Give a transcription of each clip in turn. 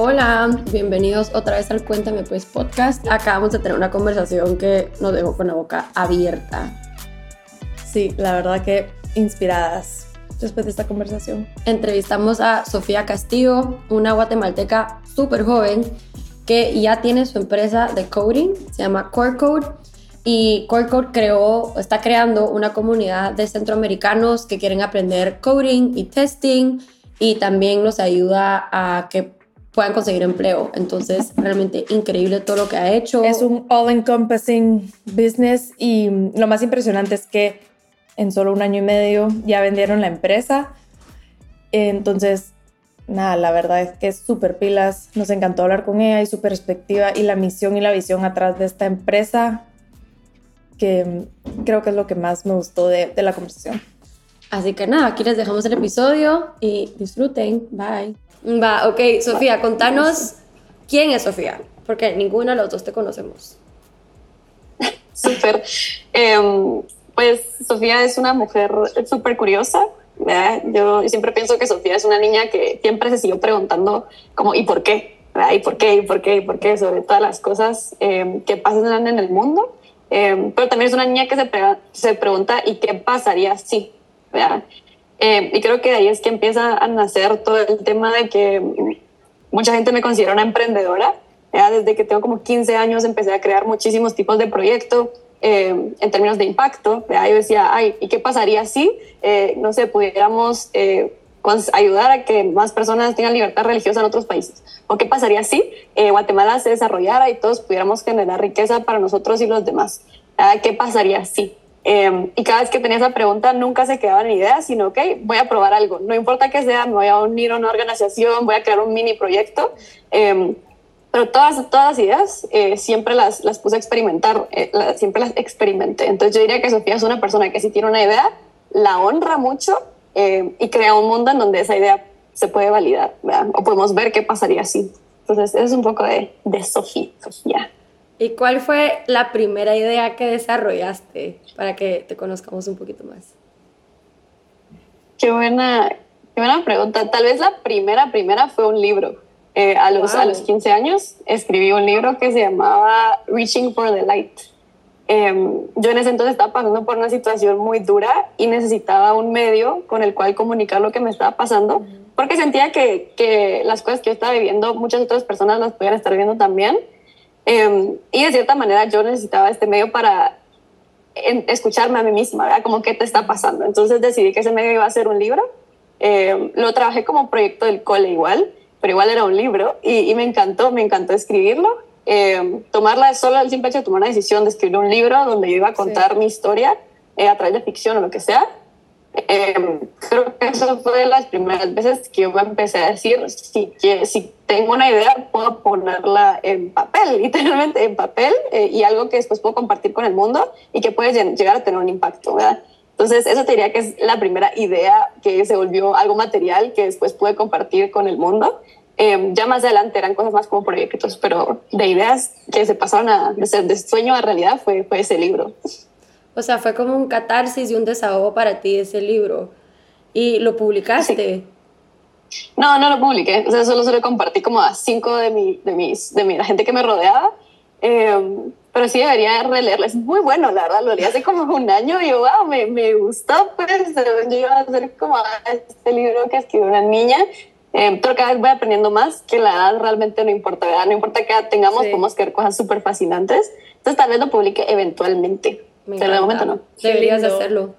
Hola, bienvenidos otra vez al Cuéntame Pues podcast. Acabamos de tener una conversación que nos dejó con la boca abierta. Sí, la verdad que inspiradas después de esta conversación. Entrevistamos a Sofía Castillo, una guatemalteca súper joven que ya tiene su empresa de coding, se llama Core Code. Y Core Code creó, está creando una comunidad de centroamericanos que quieren aprender coding y testing y también nos ayuda a que puedan conseguir empleo. Entonces, realmente increíble todo lo que ha hecho. Es un all-encompassing business y lo más impresionante es que en solo un año y medio ya vendieron la empresa. Entonces, nada, la verdad es que es súper pilas. Nos encantó hablar con ella y su perspectiva y la misión y la visión atrás de esta empresa, que creo que es lo que más me gustó de, de la conversación. Así que nada, aquí les dejamos el episodio y disfruten. Bye. Va, ok, Sofía, contanos quién es Sofía, porque ninguno de los dos te conocemos. Súper. Em, pues Sofía es una mujer súper curiosa. ¿verdad? Yo siempre pienso que Sofía es una niña que siempre se siguió preguntando como ¿y por qué? ¿verdad? ¿Y por qué? ¿Y por qué? ¿Y por qué? Sobre todas las cosas em, que pasan en el mundo. Em, pero también es una niña que se, se pregunta ¿y qué pasaría si? ¿verdad? Eh, y creo que de ahí es que empieza a nacer todo el tema de que mucha gente me considera una emprendedora. ¿ya? Desde que tengo como 15 años empecé a crear muchísimos tipos de proyectos eh, en términos de impacto. ¿ya? Yo decía, ay, ¿y qué pasaría si, eh, no sé, pudiéramos ayudar a que más personas tengan libertad religiosa en otros países? ¿O qué pasaría si Guatemala se desarrollara y todos pudiéramos generar riqueza para nosotros y los demás? ¿Qué pasaría si? Eh, y cada vez que tenía esa pregunta nunca se quedaba en idea, sino, ok, voy a probar algo. No importa que sea, me voy a unir a una organización, voy a crear un mini proyecto. Eh, pero todas, todas las ideas eh, siempre las, las puse a experimentar, siempre las experimenté. Entonces yo diría que Sofía es una persona que si tiene una idea, la honra mucho y crea un mundo en donde esa idea se puede validar, ¿verdad? o podemos ver qué pasaría así. Entonces, es un poco de, de Sofía. Sofía. ¿Y cuál fue la primera idea que desarrollaste para que te conozcamos un poquito más? Qué buena, qué buena pregunta. Tal vez la primera, primera fue un libro. Eh, a, los, a los 15 años escribí un libro que se llamaba Reaching for the Light. Eh, yo en ese entonces estaba pasando por una situación muy dura y necesitaba un medio con el cual comunicar lo que me estaba pasando, porque sentía que, que las cosas que yo estaba viviendo, muchas otras personas las podían estar viendo también. Eh, y de cierta manera yo necesitaba este medio para escucharme a mí misma, ¿verdad? Como qué te está pasando. Entonces decidí que ese medio iba a ser un libro. Eh, lo trabajé como proyecto del cole igual, pero igual era un libro y, y me encantó, me encantó escribirlo. Eh, tomarla solo el simple hecho de tomar una decisión de escribir un libro donde yo iba a contar sí. mi historia eh, a través de ficción o lo que sea. Eh, creo que eso fue de las primeras veces que yo me empecé a decir, si, que, si tengo una idea, puedo ponerla en papel, literalmente en papel, eh, y algo que después puedo compartir con el mundo y que puede llegar a tener un impacto, ¿verdad? Entonces, eso te diría que es la primera idea que se volvió algo material que después pude compartir con el mundo. Eh, ya más adelante eran cosas más como proyectos, pero de ideas que se pasaron a, de, ser de sueño a realidad fue, fue ese libro. O sea, fue como un catarsis y un desahogo para ti ese libro. ¿Y lo publicaste? Sí. No, no lo publiqué. O sea, solo se lo compartí como a cinco de, mi, de, mis, de mi, la gente que me rodeaba. Eh, pero sí debería releerlo. Es muy bueno, la verdad. Lo leí hace como un año y yo, wow, me, me gustó. Pues yo iba a hacer como este libro que escribió una niña. Eh, pero cada vez voy aprendiendo más que la edad realmente no importa, ¿verdad? No importa que tengamos, sí. podemos crear cosas súper fascinantes. Entonces tal vez lo publique eventualmente. Me de momento no. Deberías hacerlo.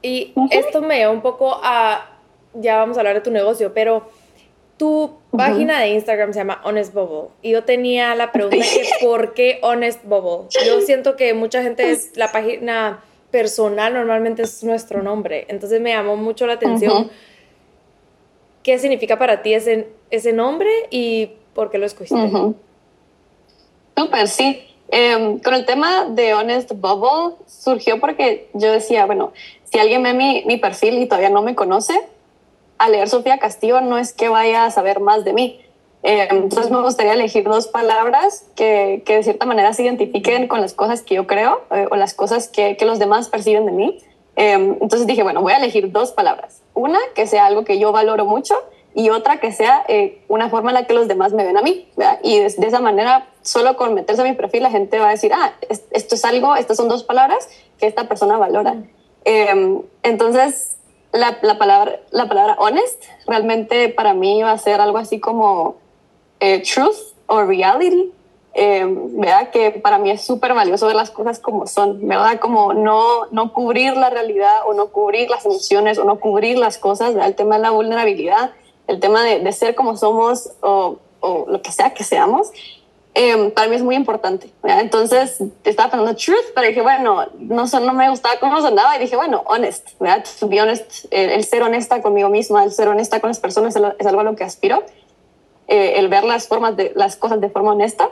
Y uh -huh. esto me lleva un poco a, ya vamos a hablar de tu negocio, pero tu uh -huh. página de Instagram se llama Honest Bubble. Y yo tenía la pregunta que ¿por qué Honest Bubble? Yo siento que mucha gente, la página personal normalmente es nuestro nombre. Entonces me llamó mucho la atención. Uh -huh. ¿Qué significa para ti ese, ese nombre y por qué lo escogiste? Súper, sí. Em, con el tema de Honest Bubble surgió porque yo decía, bueno, si alguien ve mi, mi perfil y todavía no me conoce, al leer Sofía Castillo no es que vaya a saber más de mí. Em, entonces me gustaría elegir dos palabras que, que, de cierta manera se identifiquen con las cosas que yo creo eh, o las cosas que, que, los demás perciben de mí. Em, entonces dije, bueno, voy a elegir dos palabras. Una que sea algo que yo valoro mucho y otra que sea eh, una forma en la que los demás me ven a mí. ¿verdad? Y de, de, esa manera, solo con meterse a mi perfil, la gente va a decir, ah, esto es algo, estas son dos palabras que esta persona valora. Eh, entonces, la, la, palabra, la palabra honest realmente para mí va a ser algo así como eh, truth o reality. Eh, ¿verdad? Que para mí es súper valioso ver las cosas como son, ¿verdad? Como no, no cubrir la realidad o no cubrir las emociones o no cubrir las cosas, ¿verdad? El tema de la vulnerabilidad, el tema de, de ser como somos o, o, lo que sea que seamos, eh, para mí es muy importante. ¿verdad? Entonces estaba pensando truth, pero dije, bueno, no, no me gustaba cómo sonaba y dije, bueno, honest, ¿verdad? To be honest, el, ser honesta conmigo misma, el ser honesta con las personas es, algo a lo que aspiro. Eh, el ver las formas de las cosas de forma honesta.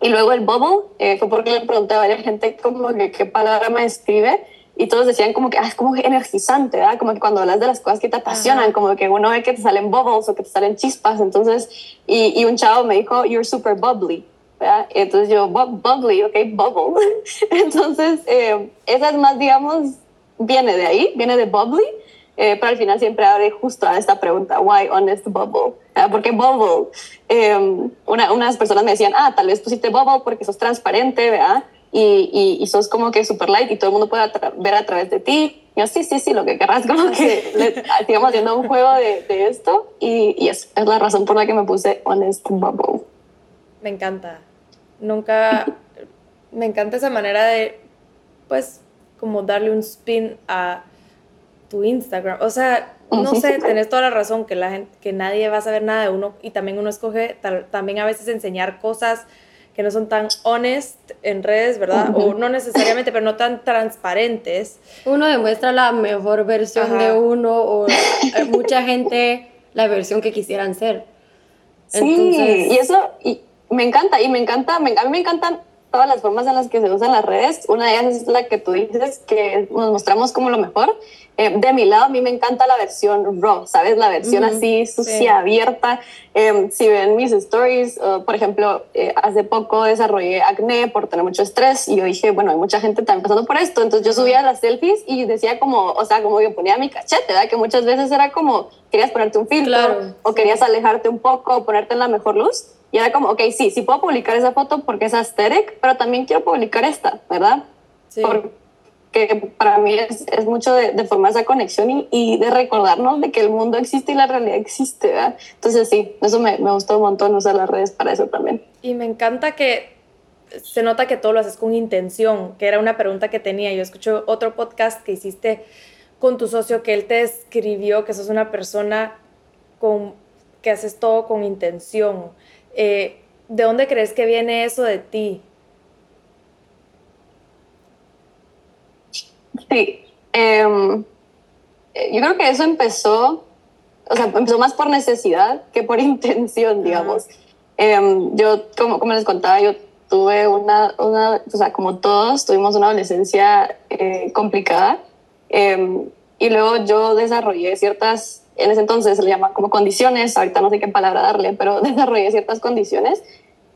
Y luego el bubble eh, fue porque le pregunté a varias gente como qué palabra me escribe y todos decían como que ah, es como energizante, ¿verdad? Como que cuando hablas de las cosas que te apasionan, Ajá. como que uno ve que te salen bubbles o que te salen chispas, entonces, y, y un chavo me dijo, you're super bubbly, ¿verdad? Entonces yo, bubbly, ok, bubble. entonces, eh, esa es más, digamos, viene de ahí, viene de bubbly, eh, pero al final siempre abre justo a esta pregunta, why honest bubble? ¿Por qué bubble? Eh, una, unas personas me decían, ah, tal vez pusiste bubble porque sos transparente, ¿verdad? Y, y, y sos como que super light y todo el mundo puede ver a través de ti. Y yo, sí, sí, sí, lo que querrás, como que le, sigamos haciendo un juego de, de esto. Y, y es, es la razón por la que me puse honest bubble. Me encanta. Nunca, me encanta esa manera de, pues, como darle un spin a tu Instagram. O sea, no sé, tenés toda la razón que la gente, que nadie va a saber nada de uno y también uno escoge tal, también a veces enseñar cosas que no son tan honest en redes, ¿verdad? Uh -huh. O no necesariamente, pero no tan transparentes. Uno demuestra la mejor versión Ajá. de uno o mucha gente la versión que quisieran ser. Sí, Entonces... y eso y me encanta y me encanta, me, a mí me encantan todas las formas en las que se usan las redes. Una de ellas es la que tú dices, que nos mostramos como lo mejor. Eh, de mi lado, a mí me encanta la versión raw, ¿sabes? La versión así, sucia, sí. abierta. Eh, si ven mis stories, uh, por ejemplo, eh, hace poco desarrollé acné por tener mucho estrés y yo dije, bueno, hay mucha gente también pasando por esto. Entonces yo subía las selfies y decía como, o sea, como que ponía mi cachete, ¿verdad? Que muchas veces era como, querías ponerte un filtro claro, o querías alejarte un poco o ponerte en la mejor luz. Y era como, ok, sí, sí puedo publicar esa foto porque es aesthetic, pero también quiero publicar esta, ¿verdad? Sí. Porque para mí es, es mucho de, de, formar esa conexión y, y, de recordarnos de que el mundo existe y la realidad existe, ¿verdad? Entonces sí, eso me, me gustó un montón usar las redes para eso también. Y me encanta que se nota que todo lo haces con intención, que era una pregunta que tenía. Yo escucho otro podcast que hiciste con tu socio que él te escribió que sos una persona con, que haces todo con intención eh, ¿De dónde crees que viene eso de ti? Sí, eh, yo creo que eso empezó, o sea, empezó más por necesidad que por intención, digamos. Eh, yo, como, como les contaba, yo tuve una, una, o sea, como todos, tuvimos una adolescencia eh, complicada. Em, y luego yo desarrollé ciertas en ese entonces se le llama como condiciones, ahorita no sé qué palabra darle, pero desarrollé ciertas condiciones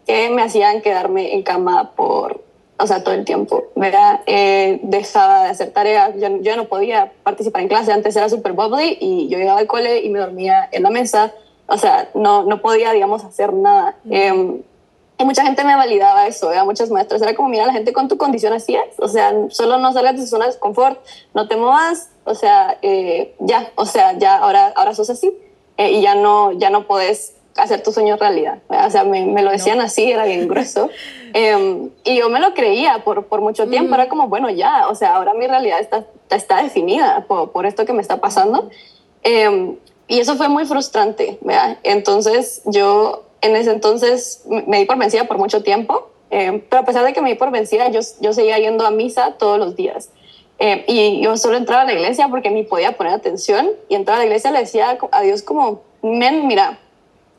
que me hacían quedarme en cama por, o sea, todo el tiempo, ¿verdad? Eh, dejaba de hacer tareas, yo, yo no podía participar en clase, antes era súper bubbly y yo llegaba al cole y me dormía en la mesa, o sea, no, no podía, digamos, hacer nada. Eh, mucha gente me validaba eso, ¿verdad? muchas maestras. Era como, mira, la gente con tu condición así es. O sea, solo no salgas de tu zona de confort, no te muevas, o sea, eh, ya, o sea, ya ahora, ahora sos así eh, y ya no, ya no puedes hacer tu sueño realidad. ¿verdad? O sea, me, me, lo decían no. así, era bien grueso. eh, y yo me lo creía por, por mucho tiempo. Mm. Era como, bueno, ya, o sea, ahora mi realidad está, está definida por, por esto que me está pasando. Eh, y eso fue muy frustrante, ¿verdad? Entonces yo en ese entonces me di por vencida por mucho tiempo, eh, pero a pesar de que me di por vencida, yo, yo seguía yendo a misa todos los días. Eh, y yo solo entraba a la iglesia porque ni podía poner atención y entraba a la iglesia y le decía a Dios como, men, mira,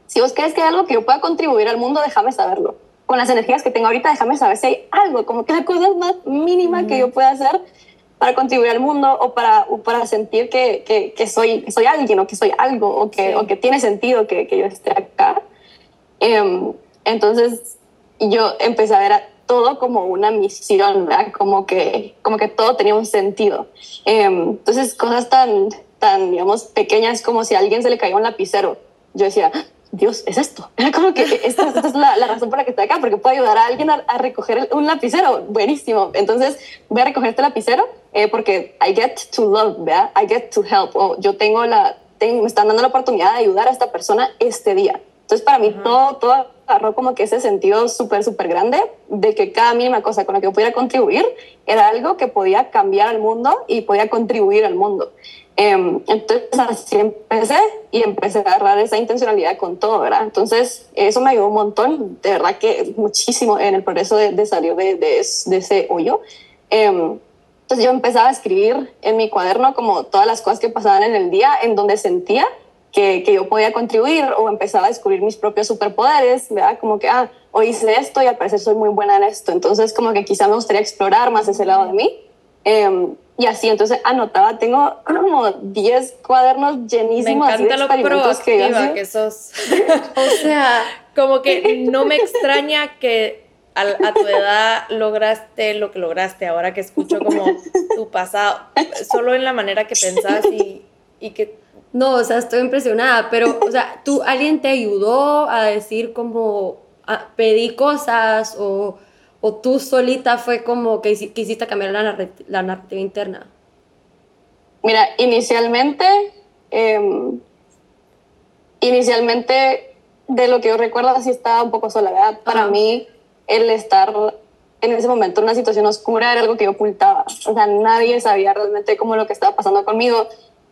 si vos crees que hay algo que yo pueda contribuir al mundo, déjame saberlo. con las energías que tengo ahorita, déjame saber si hay algo, como que la cosa más mínima que yo pueda hacer para contribuir al mundo o para, para sentir que, que, que, soy, soy alguien o que soy algo o que, o que tiene sentido que, que yo esté acá. Em, entonces yo empecé a ver todo como una misión, ¿verdad? Como que, como que todo tenía un sentido. Em, entonces cosas tan, tan, digamos, pequeñas como si a alguien se le caía un lapicero. Yo decía, Dios, es esto. Era como que esta, es la, la, razón por la que estoy acá, porque puedo ayudar a alguien a, recoger un lapicero. Buenísimo. Entonces voy a recoger este lapicero eh, porque I get to love, ¿verdad? I get to help. O yo tengo la, tengo, me están dando la oportunidad de ayudar a esta persona este día. Entonces para mí todo, todo agarró como que ese sentido súper, súper grande de que cada mínima cosa con la que yo pudiera contribuir era algo que podía cambiar al mundo y podía contribuir al mundo. Em, entonces así empecé y empecé a agarrar esa intencionalidad con todo, ¿verdad? Entonces eso me ayudó un montón, de verdad que muchísimo en el progreso de, salir de, de, ese hoyo. Em, entonces yo empezaba a escribir en mi cuaderno como todas las cosas que pasaban en el día, en donde sentía que, que, yo podía contribuir o empezaba a descubrir mis propios superpoderes, ¿verdad? Como que, ah, hoy hice esto y al parecer soy muy buena en esto. Entonces como que quizá me gustaría explorar más ese lado de mí. Em, y así, entonces anotaba, tengo como 10 cuadernos llenísimos me encanta de experimentos lo que, que sos. o sea, como que no me extraña que a, a, tu edad lograste lo que lograste, ahora que escucho como tu pasado, solo en la manera que pensás y, y que... No, o sea, estoy impresionada, pero, o sea, ¿tú, alguien te ayudó a decir como, a, pedí cosas o ¿O tú solita fue como que quisiste cambiar la, narrativa, la narrativa interna? Mira, inicialmente, em, inicialmente, de lo que yo recuerdo, así estaba un poco sola, ¿verdad? Para mí, el estar en ese momento en una situación oscura era algo que yo ocultaba. O sea, nadie sabía realmente cómo lo que estaba pasando conmigo.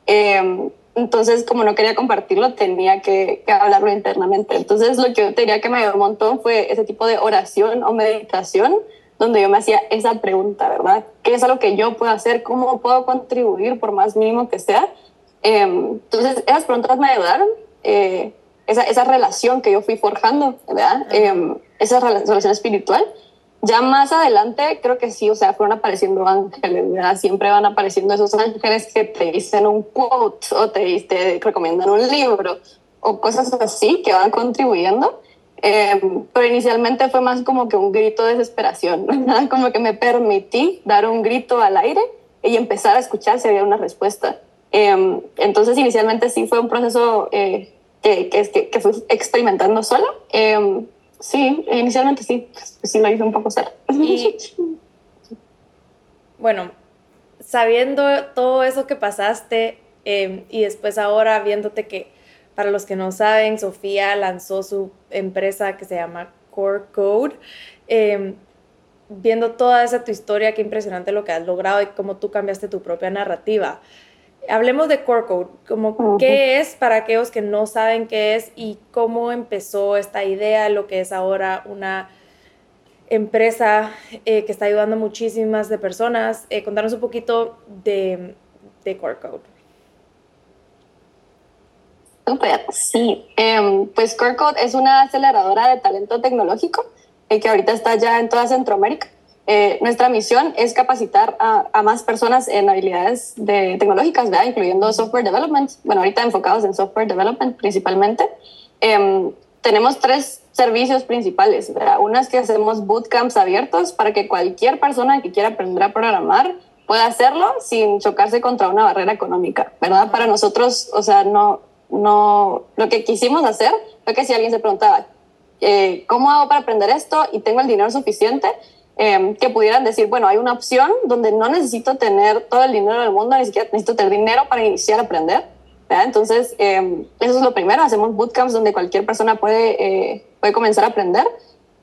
Eh, entonces, como no quería compartirlo, tenía que, hablarlo internamente. Entonces, lo que yo diría que me ayudó un montón fue ese tipo de oración o meditación, donde yo me hacía esa pregunta, ¿verdad? ¿Qué es algo que yo puedo hacer? ¿Cómo puedo contribuir, por más mínimo que sea? Em, entonces, esas preguntas me ayudaron. Eh, esa, esa, relación que yo fui forjando, ¿verdad? Eh, esa relación espiritual. Ya más adelante, creo que sí, o sea, fueron apareciendo ángeles, ¿verdad? Siempre van apareciendo esos ángeles que te dicen un quote o te, te recomiendan un libro o cosas así que van contribuyendo. Em, pero inicialmente fue más como que un grito de desesperación, ¿verdad? Como que me permití dar un grito al aire y empezar a escuchar si había una respuesta. Em, entonces, inicialmente sí fue un proceso eh, que, que, que, fui experimentando sola. Sí, inicialmente sí, sí lo hice un poco ser. Y, bueno, sabiendo todo eso que pasaste em, y después ahora viéndote que, para los que no saben, Sofía lanzó su empresa que se llama Core Code, em, viendo toda esa tu historia, qué impresionante lo que has logrado y cómo tú cambiaste tu propia narrativa hablemos de Core Code, como qué es para aquellos que no saben qué es y cómo empezó esta idea, lo que es ahora una empresa eh, que está ayudando a muchísimas de personas. Eh, contanos un poquito de, de Core Code. sí. Em, pues Core Code es una aceleradora de talento tecnológico eh, que ahorita está ya en toda Centroamérica. Eh, nuestra misión es capacitar a, más personas en habilidades de, tecnológicas, ¿verdad? incluyendo software development. Bueno, ahorita enfocados en software development principalmente. Em, tenemos tres servicios principales. ¿verdad? Una es que hacemos bootcamps abiertos para que cualquier persona que quiera aprender a programar pueda hacerlo sin chocarse contra una barrera económica, ¿verdad? Para nosotros, o sea, no, no, lo que quisimos hacer fue que si alguien se preguntaba, eh, ¿cómo hago para aprender esto? Y tengo el dinero suficiente, Em, que pudieran decir, bueno, hay una opción donde no necesito tener todo el dinero del mundo, ni siquiera necesito tener dinero para iniciar a aprender. Entonces, eh, eso es lo primero, hacemos bootcamps donde cualquier persona puede, eh, puede comenzar a aprender.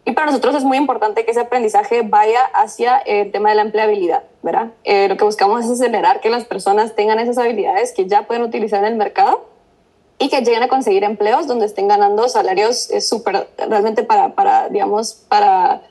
Y para nosotros es muy importante que ese aprendizaje vaya hacia el tema de la empleabilidad, ¿verdad? Eh, lo que buscamos es acelerar que las personas tengan esas habilidades que ya pueden utilizar en el mercado y que lleguen a conseguir empleos donde estén ganando salarios súper, realmente para, para, digamos, para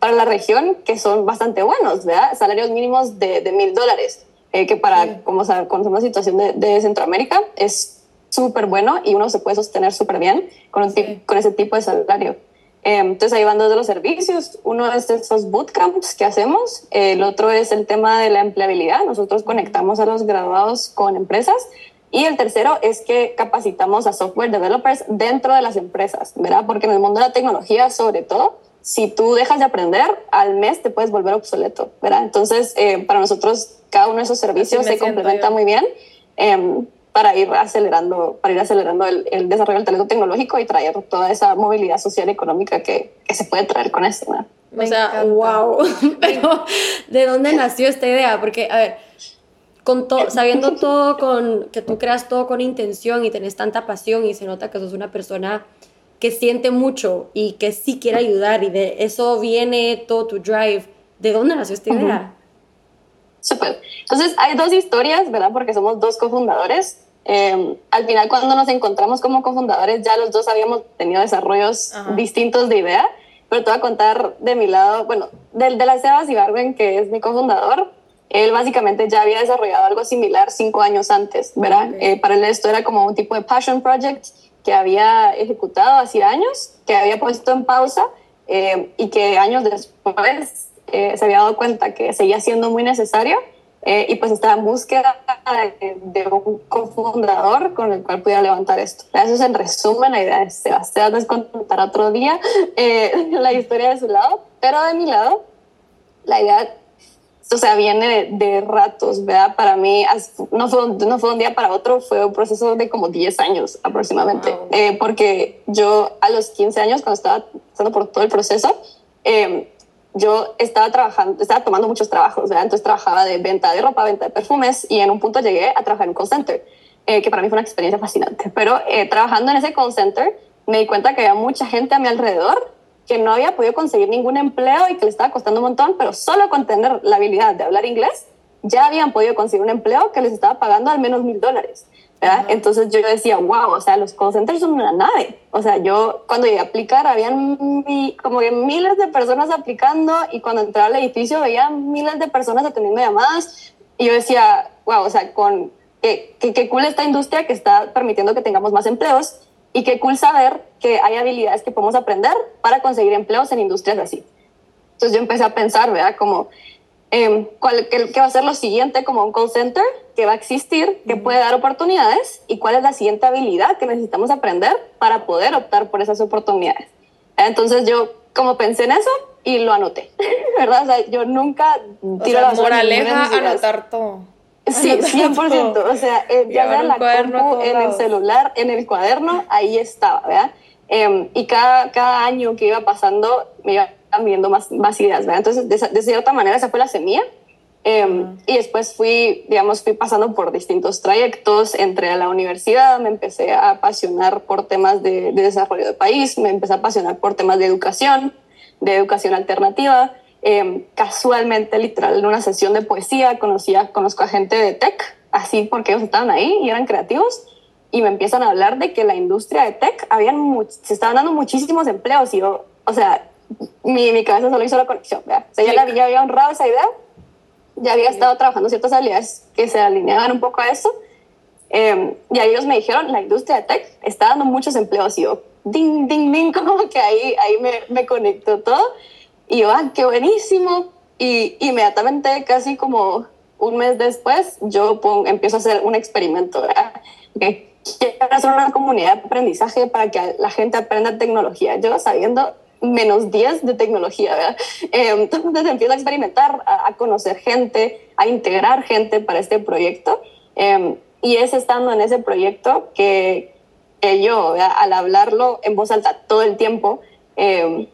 para la región que son bastante buenos, ¿verdad? Salarios mínimos de mil dólares, eh, que para, como conocemos la situación de, de Centroamérica, es súper bueno y uno se puede sostener súper bien con, con ese tipo de salario. Em, entonces ahí van dos de los servicios. Uno es esos bootcamps que hacemos, el otro es el tema de la empleabilidad. Nosotros conectamos a los graduados con empresas. Y el tercero es que capacitamos a software developers dentro de las empresas, ¿verdad? Porque en el mundo de la tecnología, sobre todo, si tú dejas de aprender, al mes te puedes volver obsoleto, ¿verdad? Entonces, eh, para nosotros, cada uno de esos servicios se complementa muy bien. Eh, para ir acelerando, para ir acelerando el, el, desarrollo del talento tecnológico y traer toda esa movilidad social y económica que, que se puede traer con esto. ¿no? o sea, wow. Pero, ¿de dónde nació esta idea? Porque, a ver, con to, sabiendo todo, con, que tú creas todo con intención y tenés tanta pasión y se nota que sos una persona que siente mucho y que sí quiere ayudar y de eso viene todo tu drive. ¿De dónde nació esta idea? Uh -huh. Súper. Entonces, hay dos historias, ¿verdad? Porque somos dos cofundadores. Eh, al final, cuando nos encontramos como cofundadores, ya los dos habíamos tenido desarrollos distintos de idea, pero te voy a contar de mi lado, bueno, del de la Sebas Ibarben, que es mi cofundador, él básicamente ya había desarrollado algo similar cinco años antes, ¿verdad? Okay. Eh, para él esto era como un tipo de passion project que había ejecutado hace años, que había puesto en pausa eh, y que años después eh, se había dado cuenta que seguía siendo muy necesario eh, y pues estaba en búsqueda de, de, un cofundador con el cual pudiera levantar esto. Eso es en resumen la idea de Sebastián, les contar otro día eh, la historia de su lado, pero de mi lado, la idea, o sea, viene de, de ratos, ¿verdad? Para mí no fue, no fue un día para otro, fue un proceso de como 10 años aproximadamente, wow. eh, porque yo a los 15 años, cuando estaba pasando por todo el proceso, eh, yo estaba trabajando, estaba tomando muchos trabajos, ¿verdad? Entonces trabajaba de venta de ropa, venta de perfumes y en un punto llegué a trabajar en un call center, eh, que para mí fue una experiencia fascinante. Pero eh, trabajando en ese call center me di cuenta que había mucha gente a mi alrededor que no había podido conseguir ningún empleo y que le estaba costando un montón, pero solo con tener la habilidad de hablar inglés ya habían podido conseguir un empleo que les estaba pagando al menos mil dólares. ¿verdad? Entonces yo decía, wow, o sea, los call centers son una nave. O sea, yo cuando llegué a aplicar, habían mi, como que miles de personas aplicando y cuando entraba al edificio veía miles de personas atendiendo llamadas y yo decía, wow, o sea, con qué, qué, qué cool esta industria que está permitiendo que tengamos más empleos y qué cool saber que hay habilidades que podemos aprender para conseguir empleos en industrias así. Entonces yo empecé a pensar, ¿verdad? Como eh, cuál, qué, qué, va a ser lo siguiente como un call center que va a existir, que puede dar oportunidades y cuál es la siguiente habilidad que necesitamos aprender para poder optar por esas oportunidades. Entonces yo como pensé en eso y lo anoté, ¿verdad? O sea, yo nunca tiro o sea, la moraleja, anotar todo. Sí, 100%. O sea, eh, ya sea la compu, en el celular, en el cuaderno, ahí estaba, ¿verdad? Eh, y cada, cada año que iba pasando, me iba viendo más, más ideas, ¿verdad? Entonces, de, de, cierta manera, esa fue la semilla. Eh, uh-huh. Y después fui, digamos, fui pasando por distintos trayectos. Entré a la universidad, me empecé a apasionar por temas de, de desarrollo de país, me empecé a apasionar por temas de educación, de educación alternativa. Eh, casualmente, literal, en una sesión de poesía, conocía, conozco a gente de tech, así porque ellos estaban ahí y eran creativos y me empiezan a hablar de que la industria de tech habían se estaban dando muchísimos empleos y yo, o sea, mi, mi cabeza solo hizo la conexión, ¿verdad? O sea, ya, la, ya había honrado esa idea, ya había estado trabajando ciertas habilidades que se alineaban un poco a eso. Eh, y ahí ellos me dijeron, la industria de tech está dando muchos empleos. Y yo, ding, ding, ding, como que ahí, ahí me, me conectó todo. Y yo, ah, qué buenísimo. Y inmediatamente, casi como un mes después, yo pongo, empiezo a hacer un experimento, ¿verdad? Okay. Quiero hacer una comunidad de aprendizaje para que la gente aprenda tecnología. Yo sabiendo menos 10 de tecnología, ¿verdad? Eh, entonces empiezo a experimentar, a, conocer gente, a integrar gente para este proyecto. Eh, y es estando en ese proyecto que, yo, ¿verdad? al hablarlo en voz alta todo el tiempo, eh,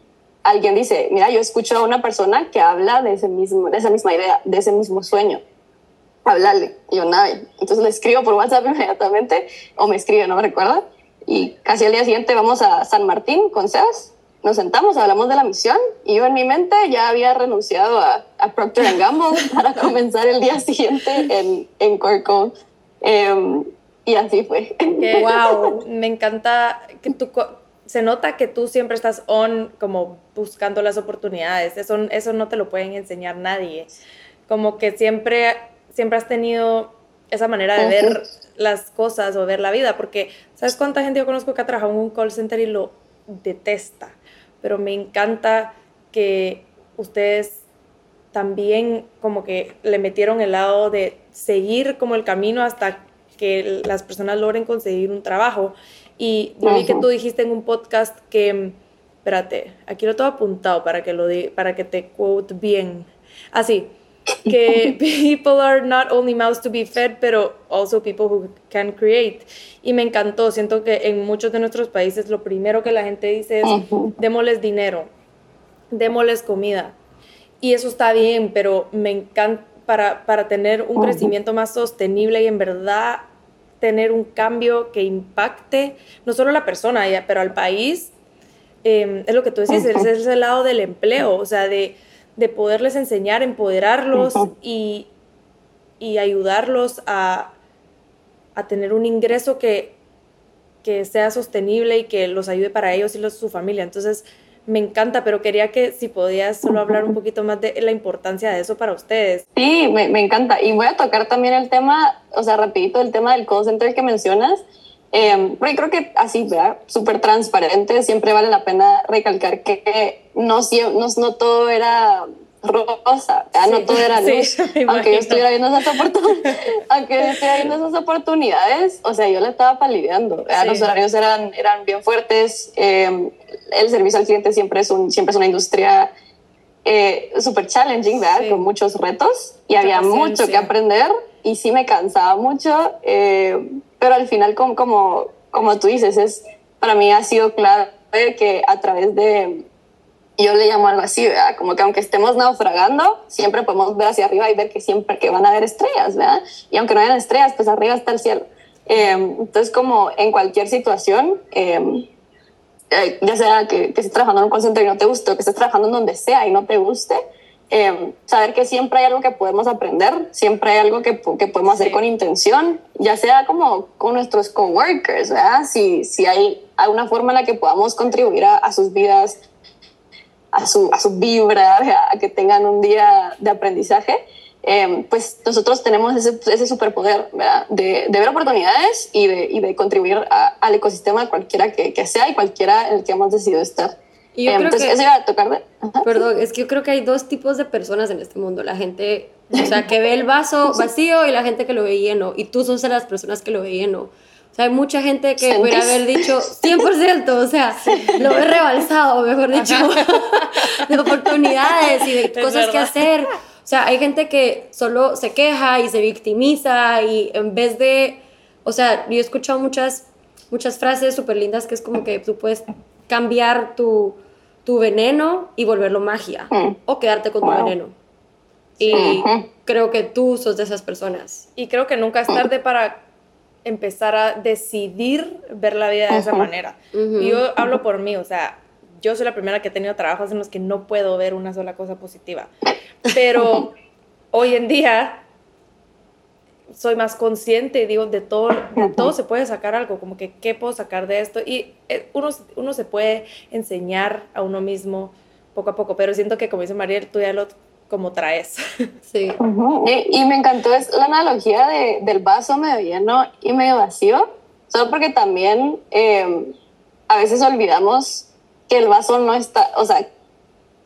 alguien dice, mira, yo escucho a una persona que habla de, ese mismo, de esa misma idea, de ese mismo sueño. Hablarle. Yo, nada. Entonces le escribo por WhatsApp inmediatamente, o me escribe, no me recuerdo. Y casi al día siguiente vamos a San Martín con Sebas nos sentamos, hablamos de la misión y yo en mi mente ya había renunciado a, a Procter Gamble para comenzar el día siguiente en, en Corco. Eh, y así fue. Wow, me encanta que tú, se nota que tú siempre estás on, como buscando las oportunidades. Eso, eso no te lo pueden enseñar nadie. Como que siempre, siempre has tenido esa manera de ver las cosas o ver la vida, porque ¿sabes cuánta gente yo conozco que ha trabajado en un call center y lo detesta? pero me encanta que ustedes también como que le metieron el lado de seguir como el camino hasta que las personas logren conseguir un trabajo. Y yo vi que tú dijiste en un podcast que, espérate, aquí lo tengo apuntado para que, lo di, para que te quote bien. Así, que people are not only mouths to be fed, pero also people who can create. Y me encantó, siento que en muchos de nuestros países lo primero que la gente dice es, démosles dinero, démosles comida. Y eso está bien, pero me encanta, para, para tener un crecimiento más sostenible y en verdad tener un cambio que impacte no solo a la persona, pero al país, em, es lo que tú decís, es el lado del empleo, o sea, de de poderles enseñar, empoderarlos y, ayudarlos a, tener un ingreso que, que, sea sostenible y que los ayude para ellos y los, su familia. Entonces, me encanta, pero quería que si podías solo hablar un poquito más de la importancia de eso para ustedes. Sí, me, me encanta. Y voy a tocar también el tema, o sea, rapidito, el tema del call center que mencionas. Eh, porque creo que así, ¿verdad? Súper transparente, siempre vale la pena recalcar que no, no, no todo era rosa, no todo era luz. aunque, yo estuviera viendo esas aunque yo estuviera viendo esas oportunidades, o sea, yo le estaba palideando. Los horarios eran, eran bien fuertes, eh, el servicio al cliente siempre es, un, siempre es una industria eh, súper challenging, ¿verdad? Con muchos retos y había mucho que aprender y sí me cansaba mucho. Eh, pero al final, como, como, como tú dices, es, para mí ha sido clave que a través de, yo le llamo algo así, ¿verdad? Como que aunque estemos naufragando, siempre podemos ver hacia arriba y ver que siempre que van a haber estrellas, ¿verdad? Y aunque no hayan estrellas, pues arriba está el cielo. Em, entonces, como en cualquier situación, em, eh, ya sea que, que estés trabajando en un call y no te guste, o que estés trabajando en donde sea y no te guste, Em, saber que siempre hay algo que podemos aprender, siempre hay algo que, que podemos hacer con intención, ya sea como con nuestros coworkers, ¿verdad? Si, si hay alguna forma en la que podamos contribuir a, sus vidas, a su, a su vibra, a que tengan un día de aprendizaje, em, pues nosotros tenemos ese, ese superpoder ¿verdad? De, de, ver oportunidades y de, y de contribuir al ecosistema cualquiera que, que sea y cualquiera en el que hemos decidido estar. Y yo creo que, eso iba a tocar Perdón, es que yo creo que hay dos tipos de personas en este mundo. La gente, o sea, que ve el vaso vacío y la gente que lo ve lleno. Y tú sos de las personas que lo ve lleno. Sea, hay mucha gente que puede haber dicho 100%, o sea, lo ve rebalsado, mejor dicho, de oportunidades y de cosas que hacer. O sea, hay gente que solo se queja y se victimiza y en vez de, o sea, yo he escuchado muchas, muchas frases súper lindas que es como que tú puedes cambiar tu, tu veneno y volverlo magia mm. o quedarte con tu veneno. Y creo que tú sos de esas personas. Y creo que nunca es tarde para empezar a decidir ver la vida de esa manera. Y yo hablo por mí, o sea, yo soy la primera que he tenido trabajos en los que no puedo ver una sola cosa positiva. Pero hoy en día soy más consciente y digo, de todo, de todo se puede sacar algo, como que qué puedo sacar de esto. Y eh, uno, uno se puede enseñar a uno mismo poco a poco, pero siento que, como dice Mariel, tú ya lo como traes. Sí. y, me encantó es la analogía de, del vaso medio lleno y medio vacío, solo porque también em, a veces olvidamos que el vaso no está, o sea,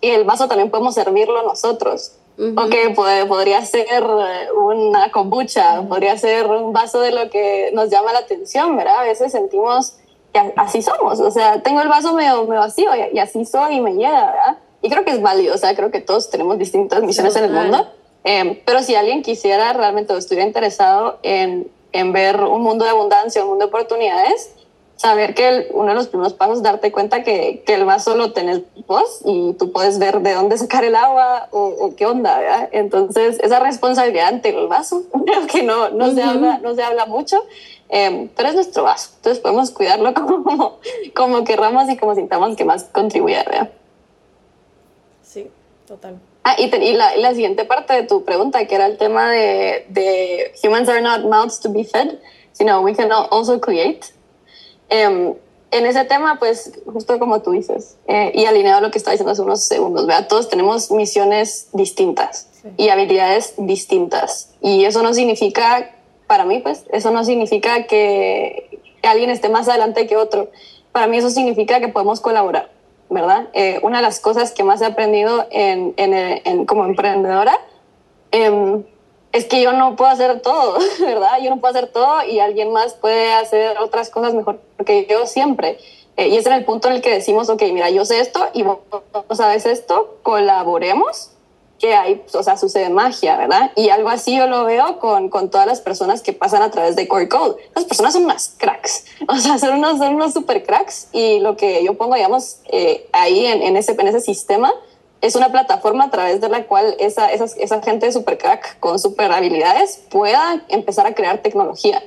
y el vaso también podemos servirlo nosotros. O que podría ser eh, una kombucha, podría ser un vaso de lo que nos llama la atención, ¿verdad? A veces sentimos que así somos, o sea, tengo el vaso medio, vacío y, así soy y me llega, ¿verdad? Y creo que es válido, o sea, creo que todos tenemos distintas misiones en el mundo, em, pero si alguien quisiera realmente o estuviera interesado en, en ver un mundo de abundancia, un mundo de oportunidades, saber que uno de los primeros pasos es darte cuenta que, que el vaso lo tenés vos y tú puedes ver de dónde sacar el agua o, qué onda, ¿verdad? Entonces, esa responsabilidad ante el vaso, creo que no, no, se, habla, no se habla mucho, em, pero es nuestro vaso. Entonces, podemos cuidarlo como, como querramos y como sintamos que más contribuye, ¿verdad? Sí, total. Ah, y, y la, la, siguiente parte de tu pregunta, que era el tema de, de humans are not mouths to be fed, sino we can also create. Em, en ese tema, pues justo como tú dices, eh, y alineado a lo que estaba diciendo hace unos segundos, ¿verdad? todos tenemos misiones distintas y habilidades distintas. Y eso no significa, para mí, pues, eso no significa que alguien esté más adelante que otro. Para mí eso significa que podemos colaborar. ¿Verdad? Eh, una de las cosas que más he aprendido en, en, como emprendedora em, es que yo no puedo hacer todo, ¿verdad? Yo no puedo hacer todo y alguien más puede hacer otras cosas mejor que yo siempre. Eh, y es en el punto en el que decimos, ok, mira, yo sé esto y vos sabes esto, colaboremos que ahí, o sea, sucede magia, ¿verdad? Y algo así yo lo veo con, con todas las personas que pasan a través de Core Code. Las personas son unas cracks, o sea, son unos, son unos super cracks y lo que yo pongo, digamos, eh, ahí en, en, ese, en ese sistema es una plataforma a través de la cual esa, esa, esa gente super crack con super habilidades pueda empezar a crear tecnología.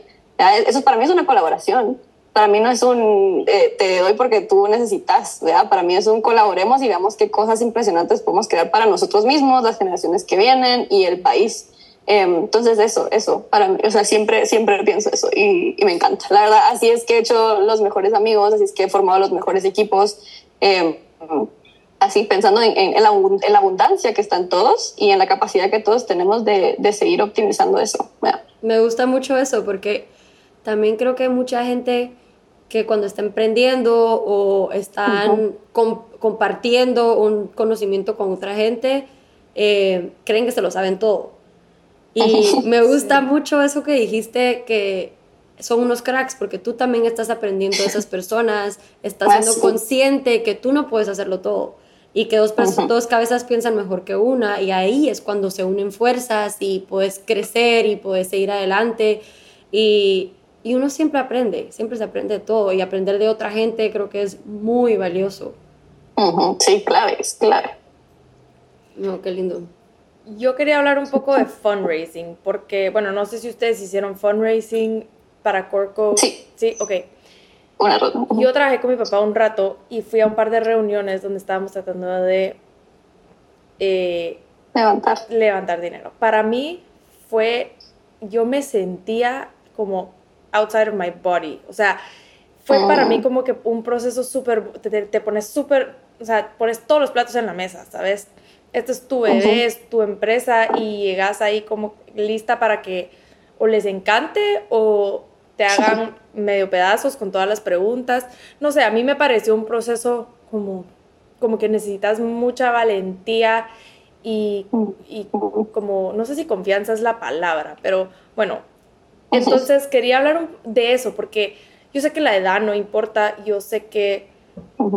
Eso para mí es una colaboración para mí no es un eh, te doy porque tú necesitas, ¿verdad? Para mí es un colaboremos y veamos qué cosas impresionantes podemos crear para nosotros mismos, las generaciones que vienen y el país. Em, entonces eso, eso, para mí, o sea, siempre, siempre pienso eso y, me encanta. La verdad, así es que he hecho los mejores amigos, así es que he formado los mejores equipos, em, así pensando en, en, la, en, la, abundancia que están todos y en la capacidad que todos tenemos de, de seguir optimizando eso. Me gusta mucho eso porque también creo que mucha gente que cuando están emprendiendo o están compartiendo un conocimiento con otra gente, eh, creen que se lo saben todo. Y me gusta mucho eso que dijiste, que son unos cracks, porque tú también estás aprendiendo de esas personas, estás siendo ah, consciente que tú no puedes hacerlo todo y que dos, dos cabezas piensan mejor que una y ahí es cuando se unen fuerzas y puedes crecer y puedes seguir adelante. Y y uno siempre aprende, siempre se aprende todo y aprender de otra gente creo que es muy valioso. Sí, clave, es clave. No, qué lindo. Yo quería hablar un poco de fundraising, porque, bueno, no sé si ustedes hicieron fundraising para Corco. Sí. Sí, ok. Una Yo trabajé con mi papá un rato y fui a un par de reuniones donde estábamos tratando de eh, levantar. levantar dinero. Para mí fue, yo me sentía como outside of my body. O sea, fue para mí oh. como que un proceso súper, te, pones súper, o sea, pones todos los platos en la mesa, ¿sabes? Este es tu bebé, es tu empresa y llegas ahí como lista para que o les encante o te hagan medio pedazos con todas las preguntas. No sé, a mí me pareció un proceso como, como que necesitas mucha valentía y, y como, no sé si confianza es la palabra, pero bueno, entonces quería hablar de eso porque yo sé que la edad no importa, yo sé que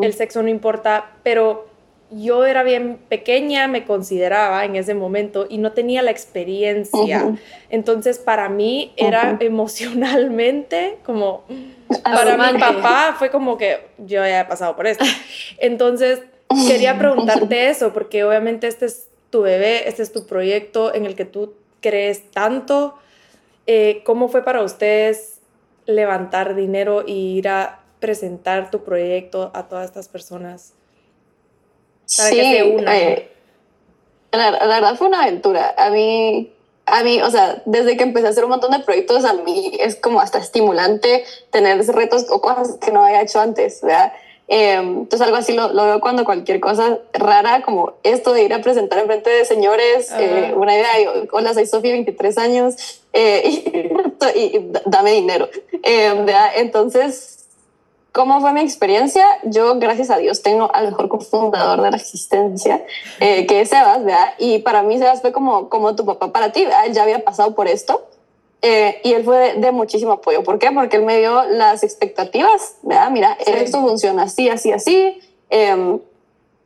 el sexo no importa, pero yo era bien pequeña, me consideraba en ese momento y no tenía la experiencia. Entonces para mí era emocionalmente como, para mi papá fue como que yo ya he pasado por esto. Entonces quería preguntarte eso, porque obviamente este es tu bebé, este es tu proyecto en el que tú crees tanto eh, ¿Cómo fue para ustedes levantar dinero y ir a presentar tu proyecto a todas estas personas? Para sí, eh, la, verdad fue una aventura. A mí, a mí, o sea, desde que empecé a hacer un montón de proyectos, a mí es como hasta estimulante tener retos o cosas que no había hecho antes, ¿verdad? Em, entonces algo así lo, lo, veo cuando cualquier cosa rara como esto de ir a presentar en frente de señores, eh, una idea, hola soy Sofía, 23 años eh, y, dame dinero. Em, entonces, ¿cómo fue mi experiencia? Yo, gracias a Dios, tengo al mejor cofundador de la existencia, eh, que es Sebas, ¿verdad? y para mí Sebas fue como, como tu papá para ti, ¿verdad? ya había pasado por esto. Eh, y él fue de, muchísimo apoyo. ¿Por qué? Porque él me dio las expectativas, ¿verdad? Mira, esto funciona así, así, así. Eh,